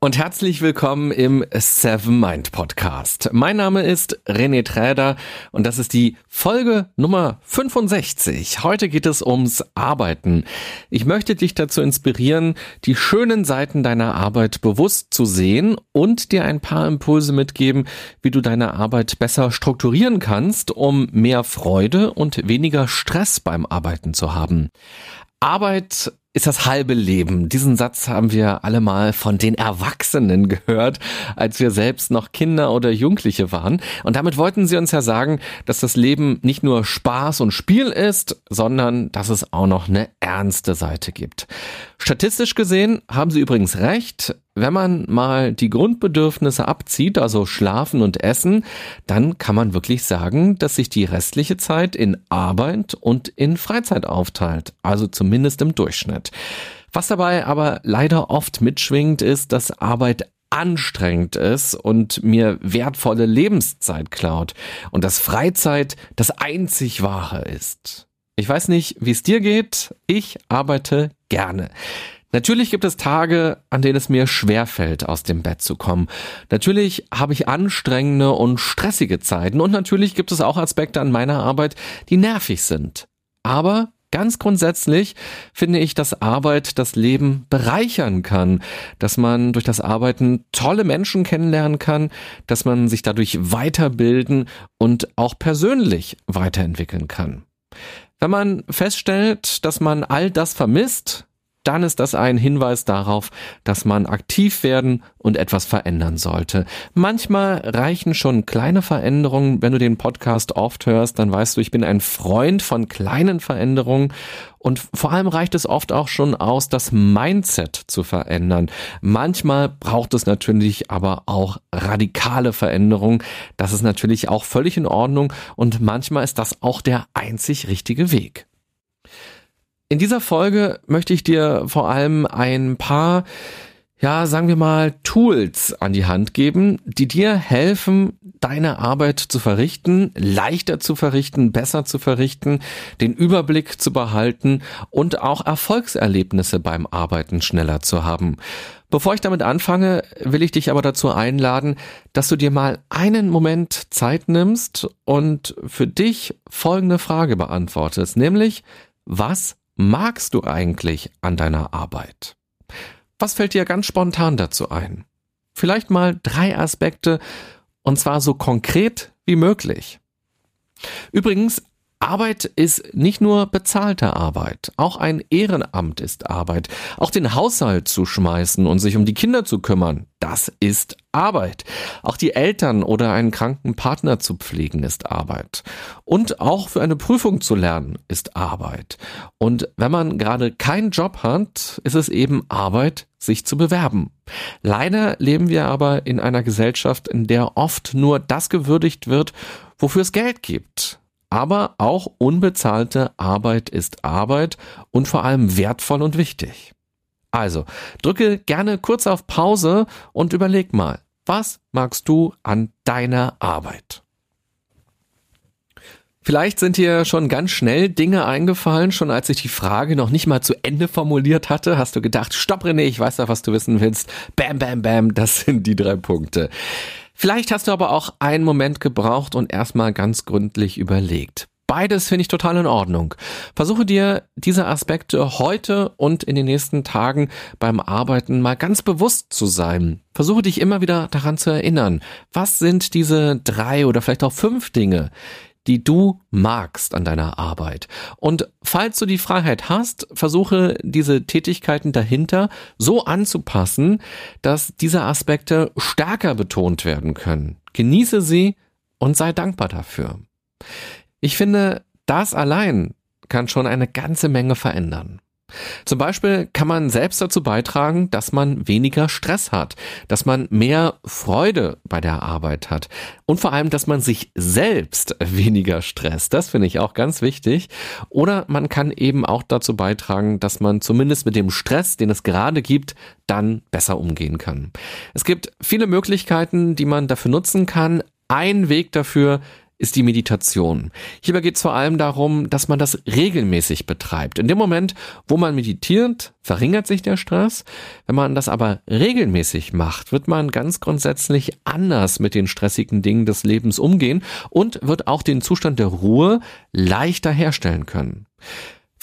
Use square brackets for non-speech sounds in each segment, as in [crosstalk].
und herzlich willkommen im Seven Mind Podcast. Mein Name ist René Träder und das ist die Folge Nummer 65. Heute geht es ums Arbeiten. Ich möchte dich dazu inspirieren, die schönen Seiten deiner Arbeit bewusst zu sehen und dir ein paar Impulse mitgeben, wie du deine Arbeit besser strukturieren kannst, um mehr Freude und weniger Stress beim Arbeiten zu haben. Arbeit ist das halbe Leben. Diesen Satz haben wir alle mal von den Erwachsenen gehört, als wir selbst noch Kinder oder Jugendliche waren. Und damit wollten sie uns ja sagen, dass das Leben nicht nur Spaß und Spiel ist, sondern dass es auch noch eine ernste Seite gibt. Statistisch gesehen haben sie übrigens recht. Wenn man mal die Grundbedürfnisse abzieht, also Schlafen und Essen, dann kann man wirklich sagen, dass sich die restliche Zeit in Arbeit und in Freizeit aufteilt, also zumindest im Durchschnitt. Was dabei aber leider oft mitschwingt, ist, dass Arbeit anstrengend ist und mir wertvolle Lebenszeit klaut und dass Freizeit das einzig wahre ist. Ich weiß nicht, wie es dir geht, ich arbeite gerne. Natürlich gibt es Tage, an denen es mir schwerfällt, aus dem Bett zu kommen. Natürlich habe ich anstrengende und stressige Zeiten und natürlich gibt es auch Aspekte an meiner Arbeit, die nervig sind. Aber ganz grundsätzlich finde ich, dass Arbeit das Leben bereichern kann, dass man durch das Arbeiten tolle Menschen kennenlernen kann, dass man sich dadurch weiterbilden und auch persönlich weiterentwickeln kann. Wenn man feststellt, dass man all das vermisst, dann ist das ein Hinweis darauf, dass man aktiv werden und etwas verändern sollte. Manchmal reichen schon kleine Veränderungen. Wenn du den Podcast oft hörst, dann weißt du, ich bin ein Freund von kleinen Veränderungen und vor allem reicht es oft auch schon aus, das Mindset zu verändern. Manchmal braucht es natürlich aber auch radikale Veränderungen. Das ist natürlich auch völlig in Ordnung und manchmal ist das auch der einzig richtige Weg. In dieser Folge möchte ich dir vor allem ein paar, ja, sagen wir mal, Tools an die Hand geben, die dir helfen, deine Arbeit zu verrichten, leichter zu verrichten, besser zu verrichten, den Überblick zu behalten und auch Erfolgserlebnisse beim Arbeiten schneller zu haben. Bevor ich damit anfange, will ich dich aber dazu einladen, dass du dir mal einen Moment Zeit nimmst und für dich folgende Frage beantwortest, nämlich, was magst du eigentlich an deiner Arbeit? Was fällt dir ganz spontan dazu ein? Vielleicht mal drei Aspekte und zwar so konkret wie möglich. Übrigens, Arbeit ist nicht nur bezahlte Arbeit, auch ein Ehrenamt ist Arbeit. Auch den Haushalt zu schmeißen und sich um die Kinder zu kümmern, das ist Arbeit. Auch die Eltern oder einen kranken Partner zu pflegen ist Arbeit. Und auch für eine Prüfung zu lernen ist Arbeit. Und wenn man gerade keinen Job hat, ist es eben Arbeit, sich zu bewerben. Leider leben wir aber in einer Gesellschaft, in der oft nur das gewürdigt wird, wofür es Geld gibt. Aber auch unbezahlte Arbeit ist Arbeit und vor allem wertvoll und wichtig. Also, drücke gerne kurz auf Pause und überleg mal, was magst du an deiner Arbeit? Vielleicht sind dir schon ganz schnell Dinge eingefallen, schon als ich die Frage noch nicht mal zu Ende formuliert hatte, hast du gedacht, stopp René, ich weiß ja, was du wissen willst. Bam, bam, bam, das sind die drei Punkte. Vielleicht hast du aber auch einen Moment gebraucht und erstmal ganz gründlich überlegt. Beides finde ich total in Ordnung. Versuche dir diese Aspekte heute und in den nächsten Tagen beim Arbeiten mal ganz bewusst zu sein. Versuche dich immer wieder daran zu erinnern. Was sind diese drei oder vielleicht auch fünf Dinge, die du magst an deiner Arbeit. Und falls du die Freiheit hast, versuche diese Tätigkeiten dahinter so anzupassen, dass diese Aspekte stärker betont werden können. Genieße sie und sei dankbar dafür. Ich finde, das allein kann schon eine ganze Menge verändern. Zum Beispiel kann man selbst dazu beitragen, dass man weniger Stress hat, dass man mehr Freude bei der Arbeit hat und vor allem, dass man sich selbst [laughs] weniger stresst. Das finde ich auch ganz wichtig. Oder man kann eben auch dazu beitragen, dass man zumindest mit dem Stress, den es gerade gibt, dann besser umgehen kann. Es gibt viele Möglichkeiten, die man dafür nutzen kann. Ein Weg dafür ist die Meditation. Hierbei geht es vor allem darum, dass man das regelmäßig betreibt. In dem Moment, wo man meditiert, verringert sich der Stress. Wenn man das aber regelmäßig macht, wird man ganz grundsätzlich anders mit den stressigen Dingen des Lebens umgehen und wird auch den Zustand der Ruhe leichter herstellen können.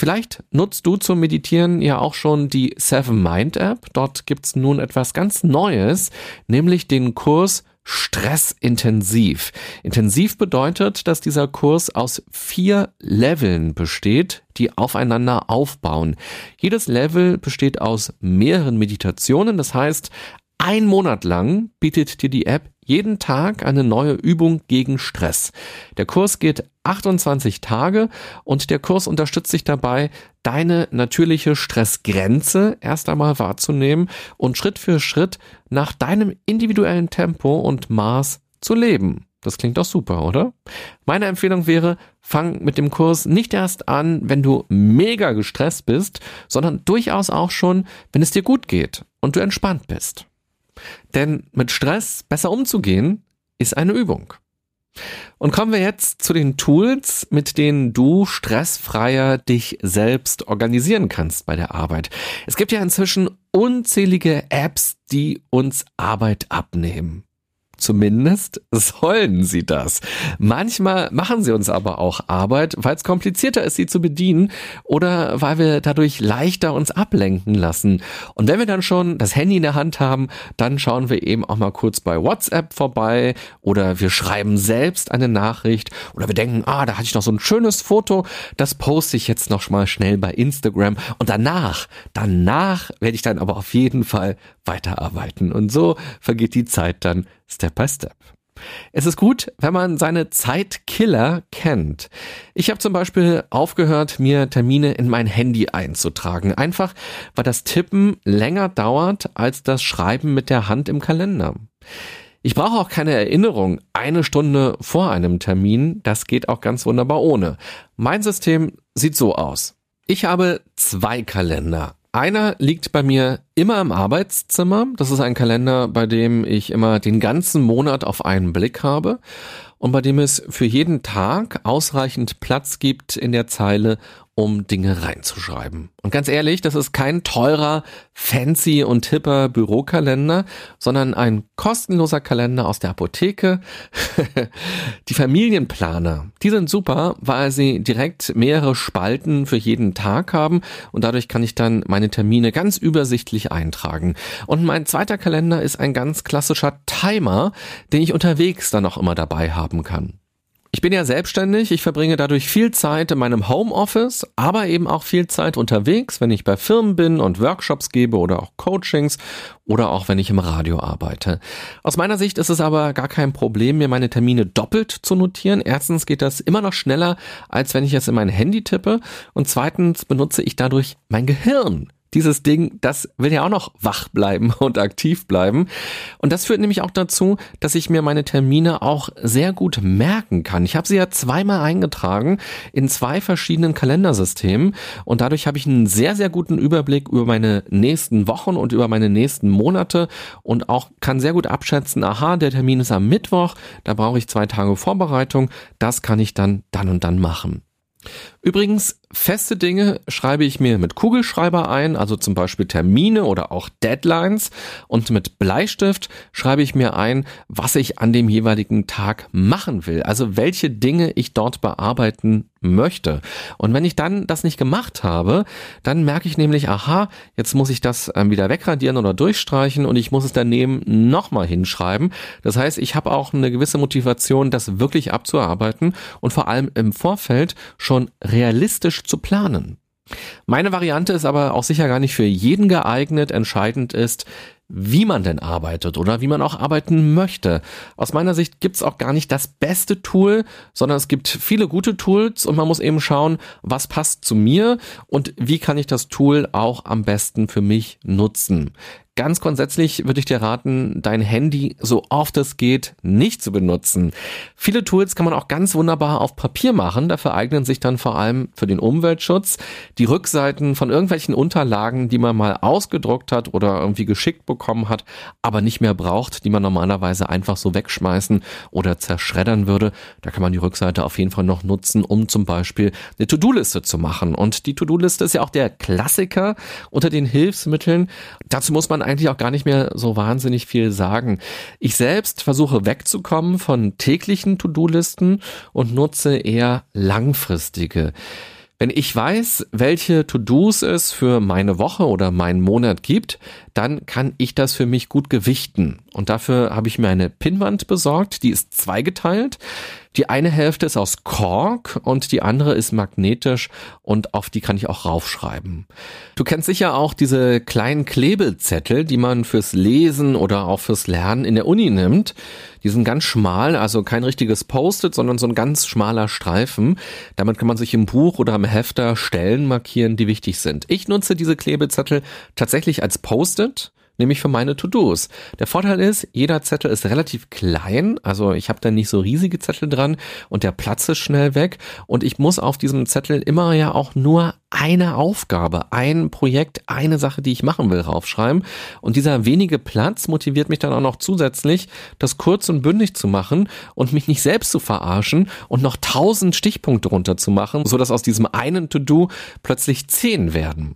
Vielleicht nutzt du zum Meditieren ja auch schon die Seven Mind App. Dort gibt's nun etwas ganz Neues, nämlich den Kurs stressintensiv. Intensiv bedeutet, dass dieser Kurs aus vier Leveln besteht, die aufeinander aufbauen. Jedes Level besteht aus mehreren Meditationen, das heißt, ein Monat lang bietet dir die App jeden Tag eine neue Übung gegen Stress. Der Kurs geht 28 Tage und der Kurs unterstützt dich dabei, deine natürliche Stressgrenze erst einmal wahrzunehmen und Schritt für Schritt nach deinem individuellen Tempo und Maß zu leben. Das klingt doch super, oder? Meine Empfehlung wäre, fang mit dem Kurs nicht erst an, wenn du mega gestresst bist, sondern durchaus auch schon, wenn es dir gut geht und du entspannt bist. Denn mit Stress besser umzugehen, ist eine Übung. Und kommen wir jetzt zu den Tools, mit denen du stressfreier dich selbst organisieren kannst bei der Arbeit. Es gibt ja inzwischen unzählige Apps, die uns Arbeit abnehmen. Zumindest sollen sie das. Manchmal machen sie uns aber auch Arbeit, weil es komplizierter ist, sie zu bedienen oder weil wir dadurch leichter uns ablenken lassen. Und wenn wir dann schon das Handy in der Hand haben, dann schauen wir eben auch mal kurz bei WhatsApp vorbei oder wir schreiben selbst eine Nachricht oder wir denken, ah, da hatte ich noch so ein schönes Foto, das poste ich jetzt noch mal schnell bei Instagram und danach, danach werde ich dann aber auf jeden Fall weiterarbeiten. Und so vergeht die Zeit dann Step by Step. Es ist gut, wenn man seine Zeitkiller kennt. Ich habe zum Beispiel aufgehört, mir Termine in mein Handy einzutragen. Einfach, weil das Tippen länger dauert als das Schreiben mit der Hand im Kalender. Ich brauche auch keine Erinnerung eine Stunde vor einem Termin. Das geht auch ganz wunderbar ohne. Mein System sieht so aus. Ich habe zwei Kalender. Einer liegt bei mir immer im Arbeitszimmer. Das ist ein Kalender, bei dem ich immer den ganzen Monat auf einen Blick habe und bei dem es für jeden Tag ausreichend Platz gibt in der Zeile, um Dinge reinzuschreiben. Und ganz ehrlich, das ist kein teurer, fancy und hipper Bürokalender, sondern ein kostenloser Kalender aus der Apotheke. [laughs] die Familienplaner, die sind super, weil sie direkt mehrere Spalten für jeden Tag haben und dadurch kann ich dann meine Termine ganz übersichtlich eintragen. Und mein zweiter Kalender ist ein ganz klassischer Timer, den ich unterwegs dann auch immer dabei haben kann. Ich bin ja selbstständig, ich verbringe dadurch viel Zeit in meinem Homeoffice, aber eben auch viel Zeit unterwegs, wenn ich bei Firmen bin und Workshops gebe oder auch Coachings oder auch wenn ich im Radio arbeite. Aus meiner Sicht ist es aber gar kein Problem, mir meine Termine doppelt zu notieren. Erstens geht das immer noch schneller, als wenn ich es in mein Handy tippe und zweitens benutze ich dadurch mein Gehirn dieses Ding, das will ja auch noch wach bleiben [laughs] und aktiv bleiben. Und das führt nämlich auch dazu, dass ich mir meine Termine auch sehr gut merken kann. Ich habe sie ja zweimal eingetragen in zwei verschiedenen Kalendersystemen und dadurch habe ich einen sehr, sehr guten Überblick über meine nächsten Wochen und über meine nächsten Monate und auch kann sehr gut abschätzen, aha, der Termin ist am Mittwoch, da brauche ich zwei Tage Vorbereitung, das kann ich dann dann und dann machen. Übrigens, feste Dinge schreibe ich mir mit Kugelschreiber ein, also zum Beispiel Termine oder auch Deadlines. Und mit Bleistift schreibe ich mir ein, was ich an dem jeweiligen Tag machen will. Also welche Dinge ich dort bearbeiten möchte. Und wenn ich dann das nicht gemacht habe, dann merke ich nämlich, aha, jetzt muss ich das ähm, wieder wegradieren oder durchstreichen und ich muss es daneben nochmal hinschreiben. Das heißt, ich habe auch eine gewisse Motivation, das wirklich abzuarbeiten und vor allem im Vorfeld schon realistisch zu planen. Meine Variante ist aber auch sicher gar nicht für jeden geeignet. Entscheidend ist, wie man denn arbeitet oder wie man auch arbeiten möchte. Aus meiner Sicht gibt's auch gar nicht das beste Tool, sondern es gibt viele gute Tools und man muss eben schauen, was passt zu mir und wie kann ich das Tool auch am besten für mich nutzen. Ganz grundsätzlich würde ich dir raten, dein Handy so oft es geht nicht zu benutzen. Viele Tools kann man auch ganz wunderbar auf Papier machen. Dafür eignen sich dann vor allem für den Umweltschutz die Rückseiten von irgendwelchen Unterlagen, die man mal ausgedruckt hat oder irgendwie geschickt bekommen hat, aber nicht mehr braucht, die man normalerweise einfach so wegschmeißen oder zerschreddern würde. Da kann man die Rückseite auf jeden Fall noch nutzen, um zum Beispiel eine To-Do-Liste zu machen. Und die To-Do-Liste ist ja auch der Klassiker unter den Hilfsmitteln. Dazu muss man man eigentlich auch gar nicht mehr so wahnsinnig viel sagen. Ich selbst versuche wegzukommen von täglichen To-Do-Listen und nutze eher langfristige. Wenn ich weiß, welche To-Dos es für meine Woche oder meinen Monat gibt, dann kann ich das für mich gut gewichten. Und dafür habe ich mir eine Pinnwand besorgt, die ist zweigeteilt. Die eine Hälfte ist aus Kork und die andere ist magnetisch und auf die kann ich auch raufschreiben. Du kennst sicher auch diese kleinen Klebezettel, die man fürs Lesen oder auch fürs Lernen in der Uni nimmt. Die sind ganz schmal, also kein richtiges Post-it, sondern so ein ganz schmaler Streifen. Damit kann man sich im Buch oder im Hefter Stellen markieren, die wichtig sind. Ich nutze diese Klebezettel tatsächlich als Post-it nämlich für meine To-Dos. Der Vorteil ist, jeder Zettel ist relativ klein, also ich habe da nicht so riesige Zettel dran und der Platz ist schnell weg und ich muss auf diesem Zettel immer ja auch nur eine Aufgabe, ein Projekt, eine Sache, die ich machen will, raufschreiben. Und dieser wenige Platz motiviert mich dann auch noch zusätzlich, das kurz und bündig zu machen und mich nicht selbst zu verarschen und noch tausend Stichpunkte runterzumachen, so dass aus diesem einen To-Do plötzlich zehn werden.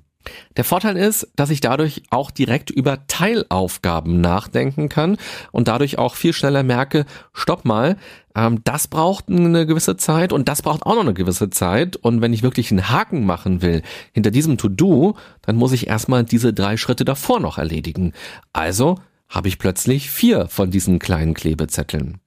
Der Vorteil ist, dass ich dadurch auch direkt über Teilaufgaben nachdenken kann und dadurch auch viel schneller merke, stopp mal, ähm, das braucht eine gewisse Zeit und das braucht auch noch eine gewisse Zeit. Und wenn ich wirklich einen Haken machen will hinter diesem To-Do, dann muss ich erstmal diese drei Schritte davor noch erledigen. Also habe ich plötzlich vier von diesen kleinen Klebezetteln.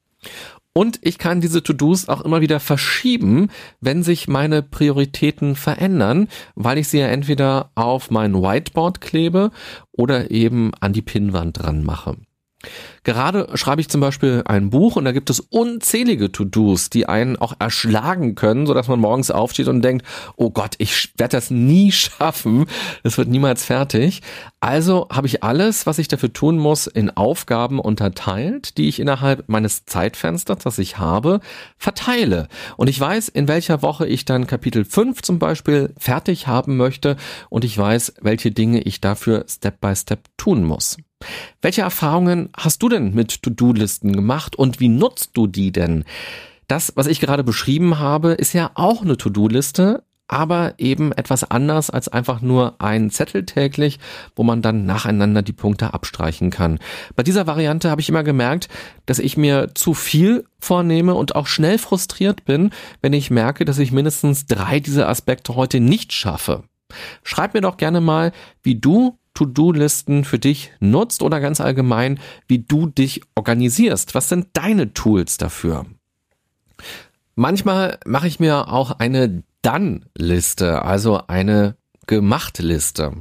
Und ich kann diese To-Dos auch immer wieder verschieben, wenn sich meine Prioritäten verändern, weil ich sie ja entweder auf mein Whiteboard klebe oder eben an die Pinnwand dran mache. Gerade schreibe ich zum Beispiel ein Buch und da gibt es unzählige To-Dos, die einen auch erschlagen können, so dass man morgens aufsteht und denkt, oh Gott, ich werde das nie [laughs] schaffen, das wird niemals fertig. Also habe ich alles, was ich dafür tun muss, in Aufgaben unterteilt, die ich innerhalb meines Zeitfensters, das ich habe, verteile. Und ich weiß, in welcher Woche ich dann Kapitel 5 zum Beispiel fertig haben möchte und ich weiß, welche Dinge ich dafür Step by Step tun muss. Welche Erfahrungen hast du denn mit To-Do-Listen gemacht und wie nutzt du die denn? Das, was ich gerade beschrieben habe, ist ja auch eine To-Do-Liste, aber eben etwas anders als einfach nur ein Zettel täglich, wo man dann nacheinander die Punkte abstreichen kann. Bei dieser Variante habe ich immer gemerkt, dass ich mir zu viel vornehme und auch schnell frustriert bin, wenn ich merke, dass ich mindestens drei dieser Aspekte heute nicht schaffe. Schreib mir doch gerne mal, wie du To-Do-Listen für dich nutzt oder ganz allgemein, wie du dich organisierst. Was sind deine Tools dafür? Manchmal mache ich mir auch eine Dann-Liste, also eine Gemacht-Liste.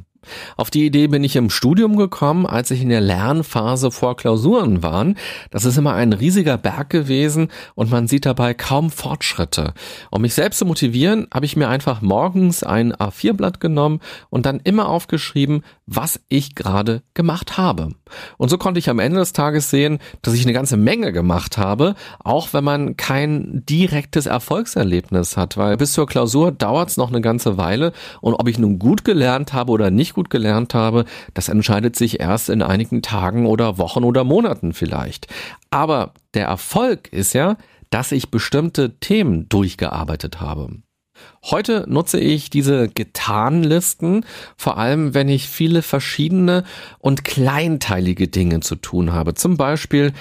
Auf die Idee bin ich im Studium gekommen, als ich in der Lernphase vor Klausuren war. Das ist immer ein riesiger Berg gewesen und man sieht dabei kaum Fortschritte. Um mich selbst zu motivieren, habe ich mir einfach morgens ein A4-Blatt genommen und dann immer aufgeschrieben, was ich gerade gemacht habe. Und so konnte ich am Ende des Tages sehen, dass ich eine ganze Menge gemacht habe, auch wenn man kein direktes Erfolgserlebnis hat, weil bis zur Klausur dauert es noch eine ganze Weile und ob ich nun gut gelernt habe oder nicht gut gelernt habe, das entscheidet sich erst in einigen Tagen oder Wochen oder Monaten vielleicht. Aber der Erfolg ist ja, dass ich bestimmte Themen durchgearbeitet habe. Heute nutze ich diese Getan-Listen, vor allem wenn ich viele verschiedene und kleinteilige Dinge zu tun habe. Zum Beispiel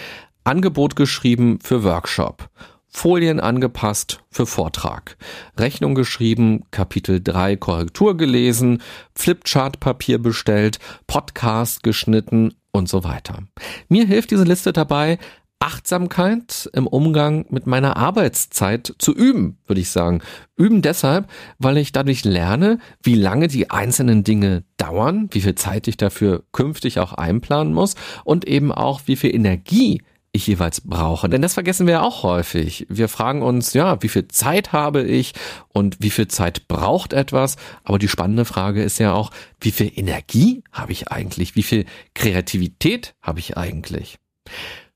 Angebot geschrieben für Workshop Folien angepasst für Vortrag, Rechnung geschrieben, Kapitel 3 Korrektur gelesen, Flipchart-Papier bestellt, Podcast geschnitten und so weiter. Mir hilft diese Liste dabei, Achtsamkeit im Umgang mit meiner Arbeitszeit zu üben, würde ich sagen. Üben deshalb, weil ich dadurch lerne, wie lange die einzelnen Dinge dauern, wie viel Zeit ich dafür künftig auch einplanen muss und eben auch, wie viel Energie ich jeweils brauche. Denn das vergessen wir ja auch häufig. Wir fragen uns, ja, wie viel Zeit habe ich und wie viel Zeit braucht etwas? Aber die spannende Frage ist ja auch, wie viel Energie habe ich eigentlich? Wie viel Kreativität habe ich eigentlich?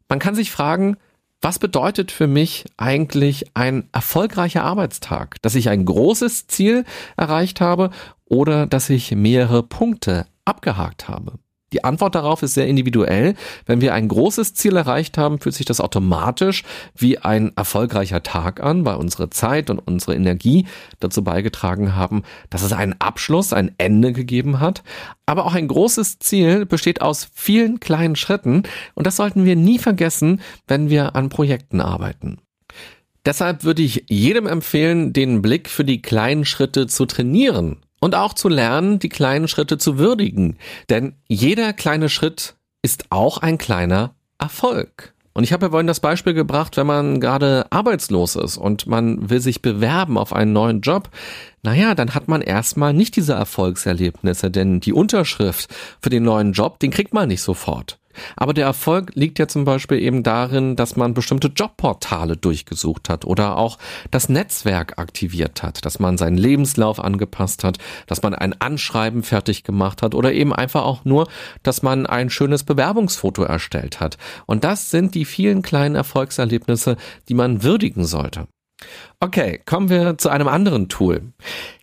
Man kann sich fragen, was bedeutet für mich eigentlich ein erfolgreicher Arbeitstag? Dass ich ein großes Ziel erreicht habe oder dass ich mehrere Punkte abgehakt habe? Die Antwort darauf ist sehr individuell. Wenn wir ein großes Ziel erreicht haben, fühlt sich das automatisch wie ein erfolgreicher Tag an, weil unsere Zeit und unsere Energie dazu beigetragen haben, dass es einen Abschluss, ein Ende gegeben hat. Aber auch ein großes Ziel besteht aus vielen kleinen Schritten und das sollten wir nie vergessen, wenn wir an Projekten arbeiten. Deshalb würde ich jedem empfehlen, den Blick für die kleinen Schritte zu trainieren und auch zu lernen, die kleinen Schritte zu würdigen. Denn jeder kleine Schritt ist auch ein kleiner Erfolg. Und ich habe ja vorhin das Beispiel gebracht, wenn man gerade arbeitslos ist und man will sich bewerben auf einen neuen Job, naja, dann hat man erstmal nicht diese Erfolgserlebnisse, denn die Unterschrift für den neuen Job, den kriegt man nicht sofort. Aber der Erfolg liegt ja zum Beispiel eben darin, dass man bestimmte Jobportale durchgesucht hat oder auch das Netzwerk aktiviert hat, dass man seinen Lebenslauf angepasst hat, dass man ein Anschreiben fertig gemacht hat oder eben einfach auch nur, dass man ein schönes Bewerbungsfoto erstellt hat. Und das sind die vielen kleinen Erfolgserlebnisse, die man würdigen sollte. Okay, kommen wir zu einem anderen Tool.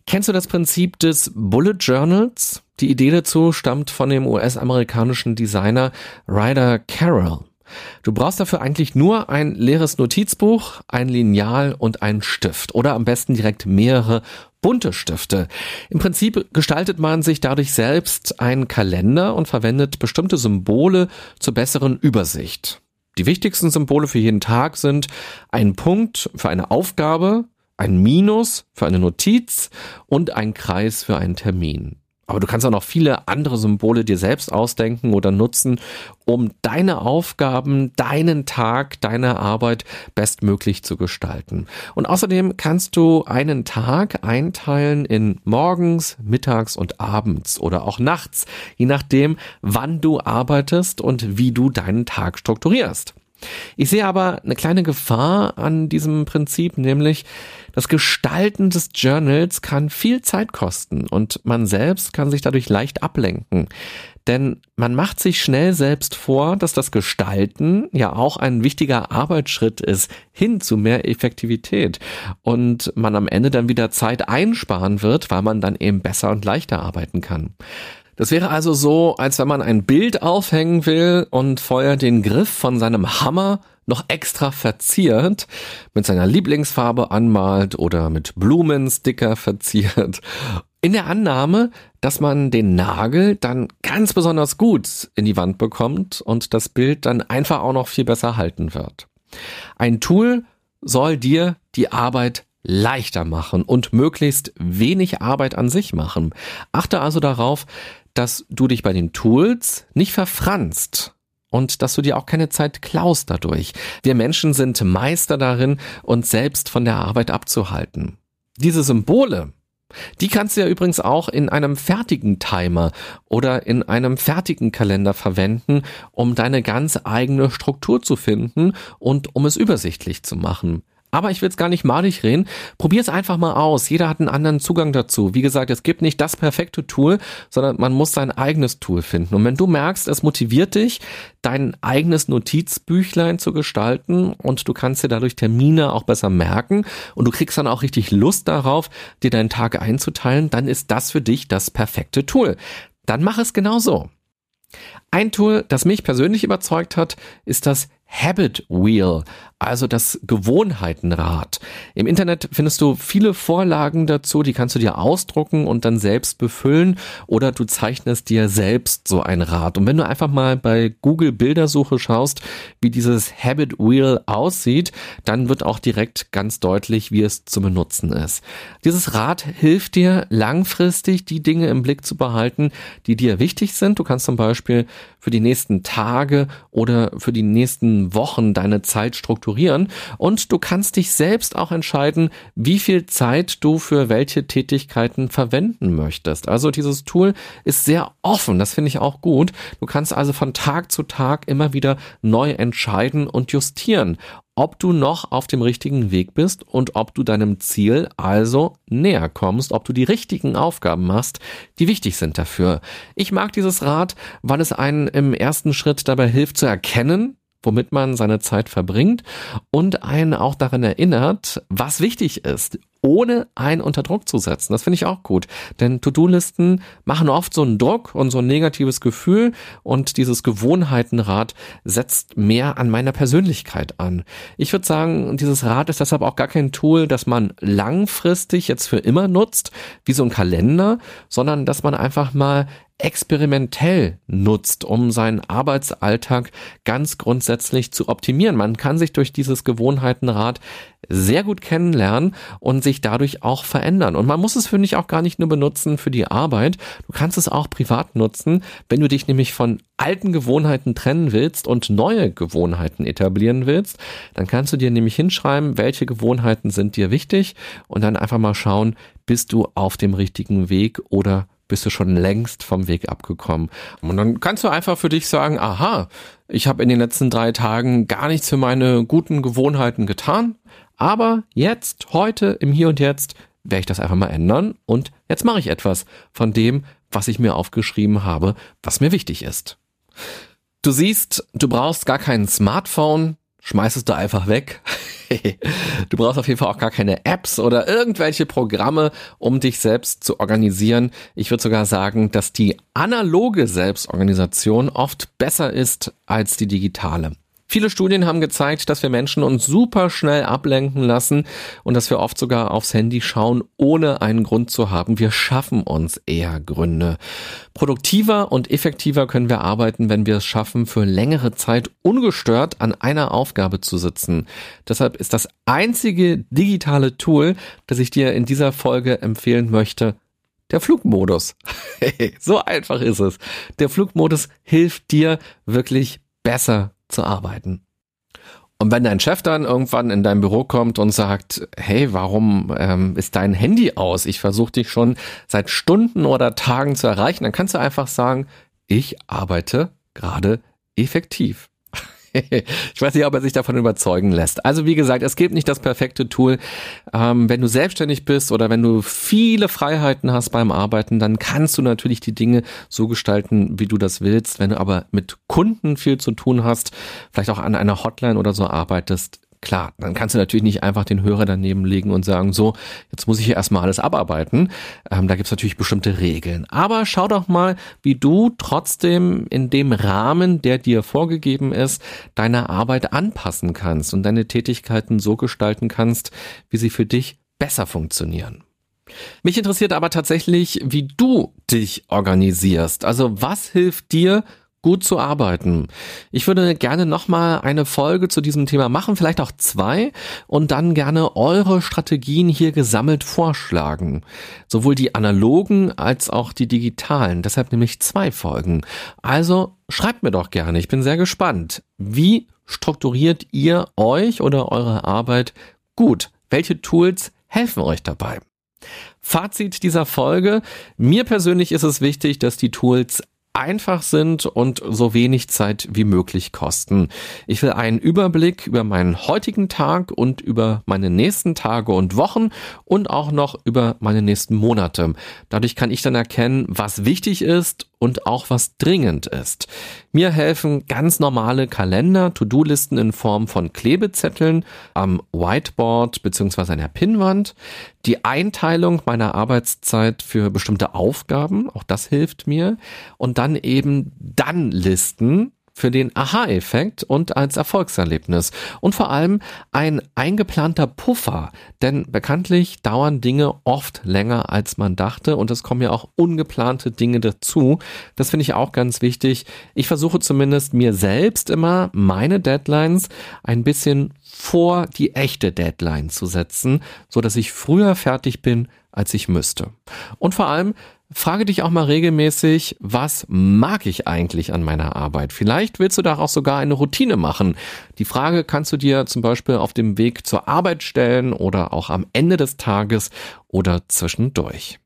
Kennst du das Prinzip des Bullet Journals? Die Idee dazu stammt von dem US-amerikanischen Designer Ryder Carroll. Du brauchst dafür eigentlich nur ein leeres Notizbuch, ein Lineal und einen Stift oder am besten direkt mehrere bunte Stifte. Im Prinzip gestaltet man sich dadurch selbst einen Kalender und verwendet bestimmte Symbole zur besseren Übersicht. Die wichtigsten Symbole für jeden Tag sind ein Punkt für eine Aufgabe, ein Minus für eine Notiz und ein Kreis für einen Termin. Aber du kannst auch noch viele andere Symbole dir selbst ausdenken oder nutzen, um deine Aufgaben, deinen Tag, deine Arbeit bestmöglich zu gestalten. Und außerdem kannst du einen Tag einteilen in morgens, mittags und abends oder auch nachts, je nachdem, wann du arbeitest und wie du deinen Tag strukturierst. Ich sehe aber eine kleine Gefahr an diesem Prinzip, nämlich das Gestalten des Journals kann viel Zeit kosten und man selbst kann sich dadurch leicht ablenken. Denn man macht sich schnell selbst vor, dass das Gestalten ja auch ein wichtiger Arbeitsschritt ist hin zu mehr Effektivität und man am Ende dann wieder Zeit einsparen wird, weil man dann eben besser und leichter arbeiten kann. Das wäre also so, als wenn man ein Bild aufhängen will und vorher den Griff von seinem Hammer noch extra verziert, mit seiner Lieblingsfarbe anmalt oder mit Blumensticker verziert. In der Annahme, dass man den Nagel dann ganz besonders gut in die Wand bekommt und das Bild dann einfach auch noch viel besser halten wird. Ein Tool soll dir die Arbeit leichter machen und möglichst wenig Arbeit an sich machen. Achte also darauf, dass du dich bei den Tools nicht verfranst und dass du dir auch keine Zeit klaust dadurch. Wir Menschen sind Meister darin, uns selbst von der Arbeit abzuhalten. Diese Symbole, die kannst du ja übrigens auch in einem fertigen Timer oder in einem fertigen Kalender verwenden, um deine ganz eigene Struktur zu finden und um es übersichtlich zu machen. Aber ich will es gar nicht malig reden. Probier es einfach mal aus. Jeder hat einen anderen Zugang dazu. Wie gesagt, es gibt nicht das perfekte Tool, sondern man muss sein eigenes Tool finden. Und wenn du merkst, es motiviert dich, dein eigenes Notizbüchlein zu gestalten und du kannst dir dadurch Termine auch besser merken und du kriegst dann auch richtig Lust darauf, dir deinen Tag einzuteilen, dann ist das für dich das perfekte Tool. Dann mach es genauso. Ein Tool, das mich persönlich überzeugt hat, ist das Habit Wheel, also das Gewohnheitenrad. Im Internet findest du viele Vorlagen dazu, die kannst du dir ausdrucken und dann selbst befüllen oder du zeichnest dir selbst so ein Rad. Und wenn du einfach mal bei Google Bildersuche schaust, wie dieses Habit Wheel aussieht, dann wird auch direkt ganz deutlich, wie es zu benutzen ist. Dieses Rad hilft dir langfristig die Dinge im Blick zu behalten, die dir wichtig sind. Du kannst zum Beispiel für die nächsten Tage oder für die nächsten Wochen deine Zeit strukturieren strukturieren und du kannst dich selbst auch entscheiden, wie viel Zeit du für welche Tätigkeiten verwenden möchtest. Also dieses Tool ist sehr offen, das finde ich auch gut. Du kannst also von Tag zu Tag immer wieder neu entscheiden und justieren, ob du noch auf dem richtigen Weg bist und ob du deinem Ziel also näher kommst, ob du die richtigen Aufgaben machst, die wichtig sind dafür. Ich mag dieses Rad, weil es einen im ersten Schritt dabei hilft zu erkennen, womit man seine Zeit verbringt und einen auch daran erinnert, was wichtig ist, ohne einen unter Druck zu setzen. Das finde ich auch gut. Denn To-Do-Listen machen oft so einen Druck und so ein negatives Gefühl und dieses Gewohnheitenrad setzt mehr an meiner Persönlichkeit an. Ich würde sagen, dieses Rad ist deshalb auch gar kein Tool, das man langfristig jetzt für immer nutzt, wie so ein Kalender, sondern dass man einfach mal experimentell nutzt, um seinen Arbeitsalltag ganz grundsätzlich zu optimieren. Man kann sich durch dieses Gewohnheitenrad sehr gut kennenlernen und sich dadurch auch verändern. Und man muss es, finde ich, auch gar nicht nur benutzen für die Arbeit. Du kannst es auch privat nutzen, wenn du dich nämlich von alten Gewohnheiten trennen willst und neue Gewohnheiten etablieren willst. Dann kannst du dir nämlich hinschreiben, welche Gewohnheiten sind dir wichtig und dann einfach mal schauen, bist du auf dem richtigen Weg oder bist du schon längst vom Weg abgekommen. Und dann kannst du einfach für dich sagen, aha, ich habe in den letzten drei Tagen gar nichts für meine guten Gewohnheiten getan, aber jetzt, heute, im Hier und Jetzt, werde ich das einfach mal ändern und jetzt mache ich etwas von dem, was ich mir aufgeschrieben habe, was mir wichtig ist. Du siehst, du brauchst gar kein Smartphone, schmeißt es da einfach weg. [laughs] du brauchst auf jeden Fall auch gar keine Apps oder irgendwelche Programme, um dich selbst zu organisieren. Ich würde sogar sagen, dass die analoge Selbstorganisation oft besser ist als die digitale. Viele Studien haben gezeigt, dass wir Menschen uns super schnell ablenken lassen und dass wir oft sogar aufs Handy schauen, ohne einen Grund zu haben. Wir schaffen uns eher Gründe. Produktiver und effektiver können wir arbeiten, wenn wir es schaffen, für längere Zeit ungestört an einer Aufgabe zu sitzen. Deshalb ist das einzige digitale Tool, das ich dir in dieser Folge empfehlen möchte, der Flugmodus. [laughs] so einfach ist es. Der Flugmodus hilft dir wirklich besser zu arbeiten. Und wenn dein Chef dann irgendwann in dein Büro kommt und sagt, hey, warum ähm, ist dein Handy aus? Ich versuche dich schon seit Stunden oder Tagen zu erreichen, dann kannst du einfach sagen, ich arbeite gerade effektiv. [laughs] ich weiß nicht, ob er sich davon überzeugen lässt. Also wie gesagt, es gibt nicht das perfekte Tool. Ähm, wenn du selbstständig bist oder wenn du viele Freiheiten hast beim Arbeiten, dann kannst du natürlich die Dinge so gestalten, wie du das willst. Wenn du aber mit Kunden viel zu tun hast, vielleicht auch an einer Hotline oder so arbeitest, Klar, dann kannst du natürlich nicht einfach den Hörer daneben legen und sagen, so, jetzt muss ich hier erstmal alles abarbeiten. Ähm, da gibt's natürlich bestimmte Regeln. Aber schau doch mal, wie du trotzdem in dem Rahmen, der dir vorgegeben ist, deine Arbeit anpassen kannst und deine Tätigkeiten so gestalten kannst, wie sie für dich besser funktionieren. Mich interessiert aber tatsächlich, wie du dich organisierst. Also was hilft dir, gut zu arbeiten. Ich würde gerne nochmal eine Folge zu diesem Thema machen, vielleicht auch zwei, und dann gerne eure Strategien hier gesammelt vorschlagen. Sowohl die analogen als auch die digitalen. Deshalb nämlich zwei Folgen. Also schreibt mir doch gerne. Ich bin sehr gespannt. Wie strukturiert ihr euch oder eure Arbeit gut? Welche Tools helfen euch dabei? Fazit dieser Folge. Mir persönlich ist es wichtig, dass die Tools einfach sind und so wenig Zeit wie möglich kosten. Ich will einen Überblick über meinen heutigen Tag und über meine nächsten Tage und Wochen und auch noch über meine nächsten Monate. Dadurch kann ich dann erkennen, was wichtig ist und auch was dringend ist. Mir helfen ganz normale Kalender, To-Do-Listen in Form von Klebezetteln am Whiteboard an der Pinnwand, die Einteilung meiner Arbeitszeit für bestimmte Aufgaben, auch das hilft mir, und dann eben Dann-Listen, für den Aha-Effekt und als Erfolgserlebnis. Und vor allem ein eingeplanter Puffer, denn bekanntlich dauern Dinge oft länger, als man dachte und es kommen ja auch ungeplante Dinge dazu. Das finde ich auch ganz wichtig. Ich versuche zumindest mir selbst immer meine Deadlines ein bisschen vor die echte Deadline zu setzen, so dass ich früher fertig bin, als ich müsste. Und vor allem frage dich auch mal regelmäßig, was mag ich eigentlich an meiner Arbeit? Vielleicht willst du daraus sogar eine Routine machen. Die Frage kannst du dir zum Beispiel auf dem Weg zur Arbeit stellen oder auch am Ende des Tages oder zwischendurch.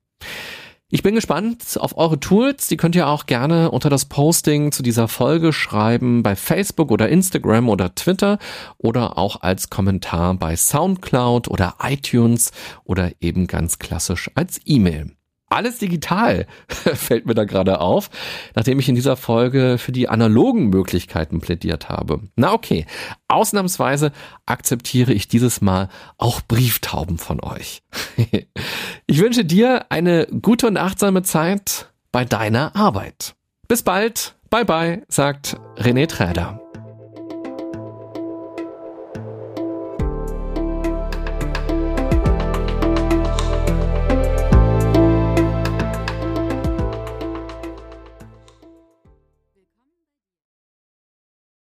Ich bin gespannt auf eure Tools. Die könnt ihr auch gerne unter das Posting zu dieser Folge schreiben bei Facebook oder Instagram oder Twitter oder auch als Kommentar bei SoundCloud oder iTunes oder eben ganz klassisch als E-Mail. Alles digital [laughs] fällt mir da gerade auf, nachdem ich in dieser Folge für die analogen Möglichkeiten plädiert habe. Na okay, ausnahmsweise akzeptiere ich dieses Mal auch Brieftauben von euch. [laughs] ich wünsche dir eine gute und achtsame Zeit bei deiner Arbeit. Bis bald, bye bye, sagt René Träder.